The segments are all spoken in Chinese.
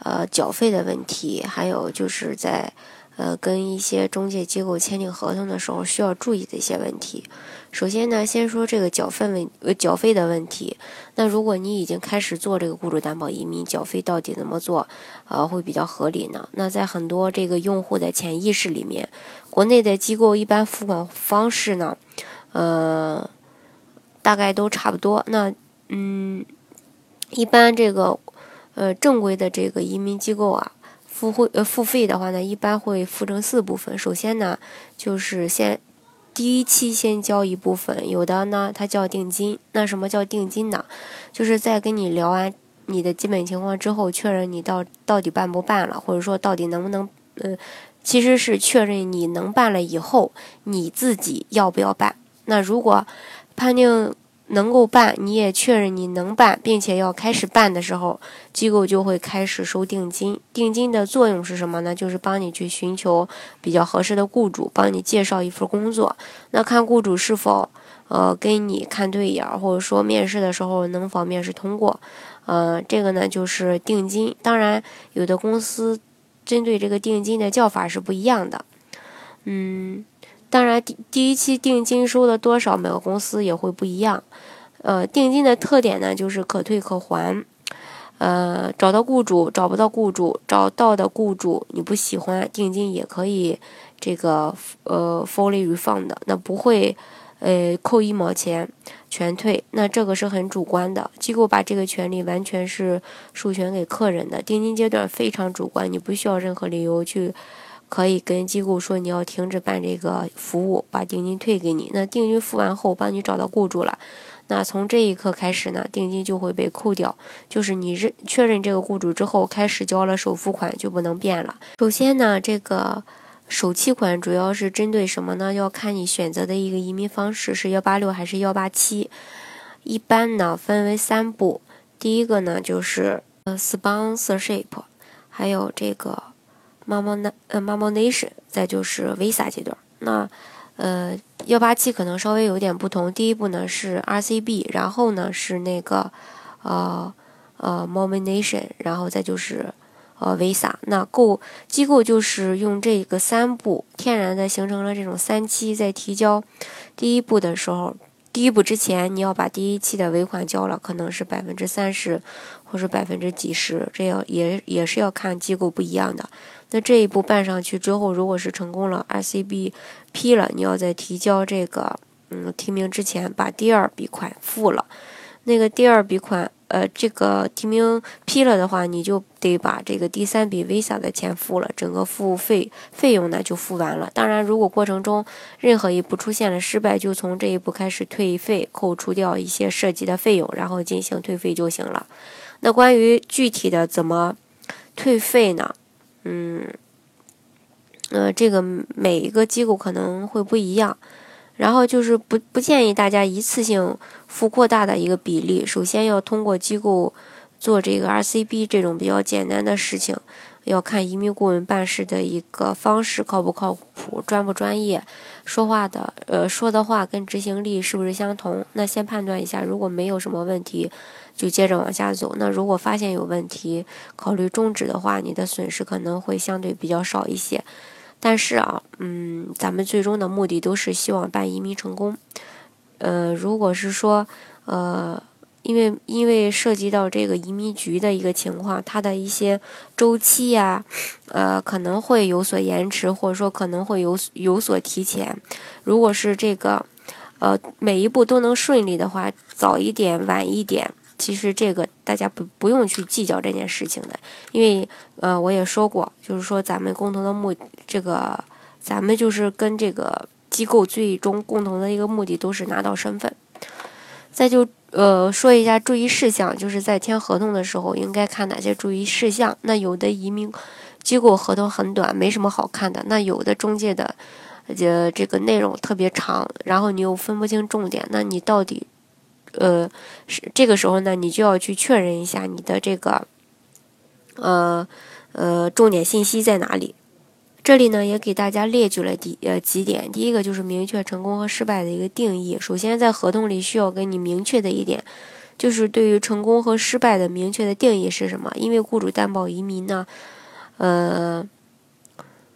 呃缴费的问题，还有就是在呃跟一些中介机构签订合同的时候需要注意的一些问题。首先呢，先说这个缴费问呃缴费的问题。那如果你已经开始做这个雇主担保移民，缴费到底怎么做呃会比较合理呢？那在很多这个用户的潜意识里面，国内的机构一般付款方式呢，呃。大概都差不多。那嗯，一般这个呃正规的这个移民机构啊，付会呃付费的话呢，一般会付成四部分。首先呢，就是先第一期先交一部分，有的呢它叫定金。那什么叫定金呢？就是在跟你聊完你的基本情况之后，确认你到到底办不办了，或者说到底能不能呃，其实是确认你能办了以后，你自己要不要办。那如果判定能够办，你也确认你能办，并且要开始办的时候，机构就会开始收定金。定金的作用是什么呢？就是帮你去寻求比较合适的雇主，帮你介绍一份工作。那看雇主是否呃跟你看对眼，或者说面试的时候能否面试通过。呃，这个呢就是定金。当然，有的公司针对这个定金的叫法是不一样的。嗯。当然，第第一期定金收的多少，每个公司也会不一样。呃，定金的特点呢，就是可退可还。呃，找到雇主，找不到雇主，找到的雇主你不喜欢，定金也可以这个呃 fully refund 的，那不会呃扣一毛钱，全退。那这个是很主观的，机构把这个权利完全是授权给客人的。定金阶段非常主观，你不需要任何理由去。可以跟机构说你要停止办这个服务，把定金退给你。那定金付完后，帮你找到雇主了。那从这一刻开始呢，定金就会被扣掉。就是你认确认这个雇主之后，开始交了首付款就不能变了。首先呢，这个首期款主要是针对什么呢？要看你选择的一个移民方式是幺八六还是幺八七。一般呢分为三步，第一个呢就是呃 sponsorship，还有这个。M a m o n 呃 m a m o Nation，再就是 Visa 阶段。那呃幺八七可能稍微有点不同。第一步呢是 RCB，然后呢是那个呃呃 m a m o Nation，然后再就是呃 Visa。那构机构就是用这个三步天然的形成了这种三期，在提交第一步的时候，第一步之前你要把第一期的尾款交了，可能是百分之三十或是百分之几十，这样也也是要看机构不一样的。那这一步办上去之后，如果是成功了，RCB 批了，你要在提交这个嗯提名之前，把第二笔款付了。那个第二笔款，呃，这个提名批了的话，你就得把这个第三笔 Visa 的钱付了，整个付费费用呢就付完了。当然，如果过程中任何一步出现了失败，就从这一步开始退费，扣除掉一些涉及的费用，然后进行退费就行了。那关于具体的怎么退费呢？嗯，呃，这个每一个机构可能会不一样，然后就是不不建议大家一次性付过大的一个比例。首先要通过机构做这个 RCB 这种比较简单的事情，要看移民顾问办事的一个方式靠不靠谱、专不专业，说话的呃说的话跟执行力是不是相同。那先判断一下，如果没有什么问题。就接着往下走。那如果发现有问题，考虑终止的话，你的损失可能会相对比较少一些。但是啊，嗯，咱们最终的目的都是希望办移民成功。呃，如果是说，呃，因为因为涉及到这个移民局的一个情况，它的一些周期呀，呃，可能会有所延迟，或者说可能会有有所提前。如果是这个，呃，每一步都能顺利的话，早一点，晚一点。其实这个大家不不用去计较这件事情的，因为呃我也说过，就是说咱们共同的目这个咱们就是跟这个机构最终共同的一个目的都是拿到身份。再就呃，说一下注意事项，就是在签合同的时候应该看哪些注意事项。那有的移民机构合同很短，没什么好看的；那有的中介的，呃，这个内容特别长，然后你又分不清重点，那你到底，呃，是这个时候呢，你就要去确认一下你的这个，呃，呃，重点信息在哪里。这里呢，也给大家列举了几呃几点。第一个就是明确成功和失败的一个定义。首先，在合同里需要给你明确的一点，就是对于成功和失败的明确的定义是什么？因为雇主担保移民呢，呃，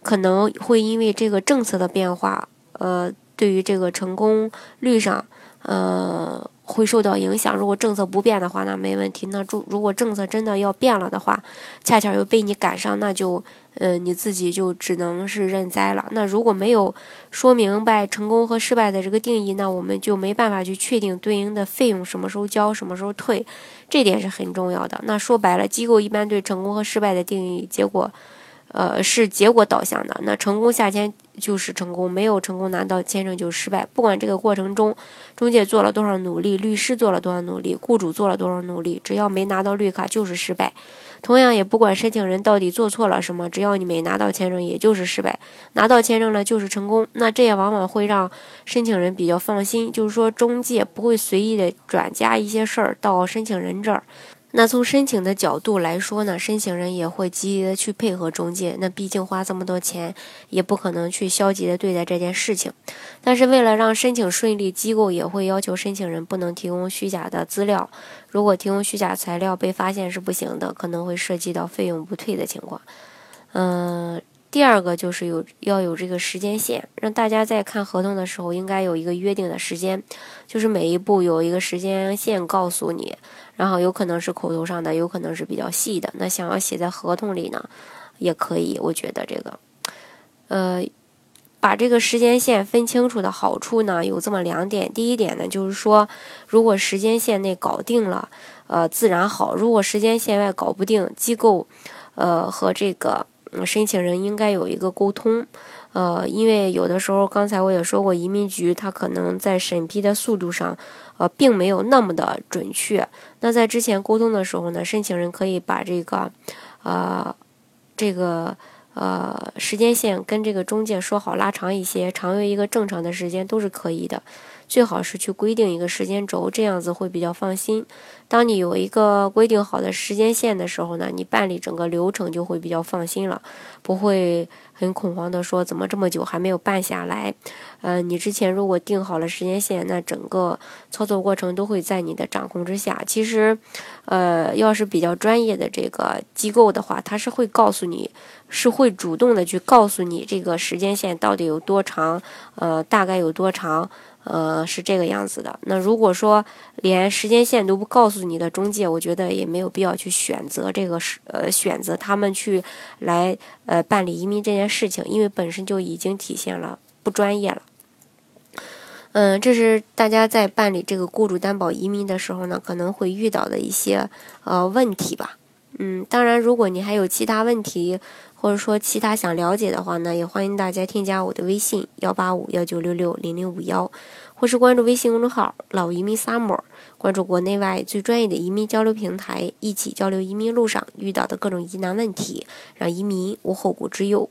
可能会因为这个政策的变化，呃，对于这个成功率上，呃。会受到影响。如果政策不变的话，那没问题。那如如果政策真的要变了的话，恰巧又被你赶上，那就，呃，你自己就只能是认栽了。那如果没有说明白成功和失败的这个定义，那我们就没办法去确定对应的费用什么时候交，什么时候退，这点是很重要的。那说白了，机构一般对成功和失败的定义结果。呃，是结果导向的。那成功下签就是成功，没有成功拿到签证就失败。不管这个过程中中介做了多少努力，律师做了多少努力，雇主做了多少努力，只要没拿到绿卡就是失败。同样也不管申请人到底做错了什么，只要你没拿到签证，也就是失败。拿到签证了就是成功。那这也往往会让申请人比较放心，就是说中介不会随意的转嫁一些事儿到申请人这儿。那从申请的角度来说呢，申请人也会积极的去配合中介。那毕竟花这么多钱，也不可能去消极的对待这件事情。但是为了让申请顺利，机构也会要求申请人不能提供虚假的资料。如果提供虚假材料被发现是不行的，可能会涉及到费用不退的情况。嗯。第二个就是有要有这个时间线，让大家在看合同的时候应该有一个约定的时间，就是每一步有一个时间线告诉你，然后有可能是口头上的，有可能是比较细的。那想要写在合同里呢，也可以。我觉得这个，呃，把这个时间线分清楚的好处呢，有这么两点。第一点呢，就是说，如果时间线内搞定了，呃，自然好；如果时间线外搞不定，机构，呃，和这个。申请人应该有一个沟通，呃，因为有的时候，刚才我也说过，移民局他可能在审批的速度上，呃，并没有那么的准确。那在之前沟通的时候呢，申请人可以把这个，呃，这个。呃，时间线跟这个中介说好拉长一些，长于一个正常的时间都是可以的。最好是去规定一个时间轴，这样子会比较放心。当你有一个规定好的时间线的时候呢，你办理整个流程就会比较放心了，不会很恐慌的说怎么这么久还没有办下来。呃，你之前如果定好了时间线，那整个操作过程都会在你的掌控之下。其实，呃，要是比较专业的这个机构的话，他是会告诉你，是会主动的去告诉你这个时间线到底有多长，呃，大概有多长。呃，是这个样子的。那如果说连时间线都不告诉你的中介，我觉得也没有必要去选择这个是呃选择他们去来呃办理移民这件事情，因为本身就已经体现了不专业了。嗯，这是大家在办理这个雇主担保移民的时候呢，可能会遇到的一些呃问题吧。嗯，当然，如果你还有其他问题，或者说其他想了解的话呢，也欢迎大家添加我的微信幺八五幺九六六零零五幺，或是关注微信公众号“老移民 summer”，关注国内外最专业的移民交流平台，一起交流移民路上遇到的各种疑难问题，让移民无后顾之忧。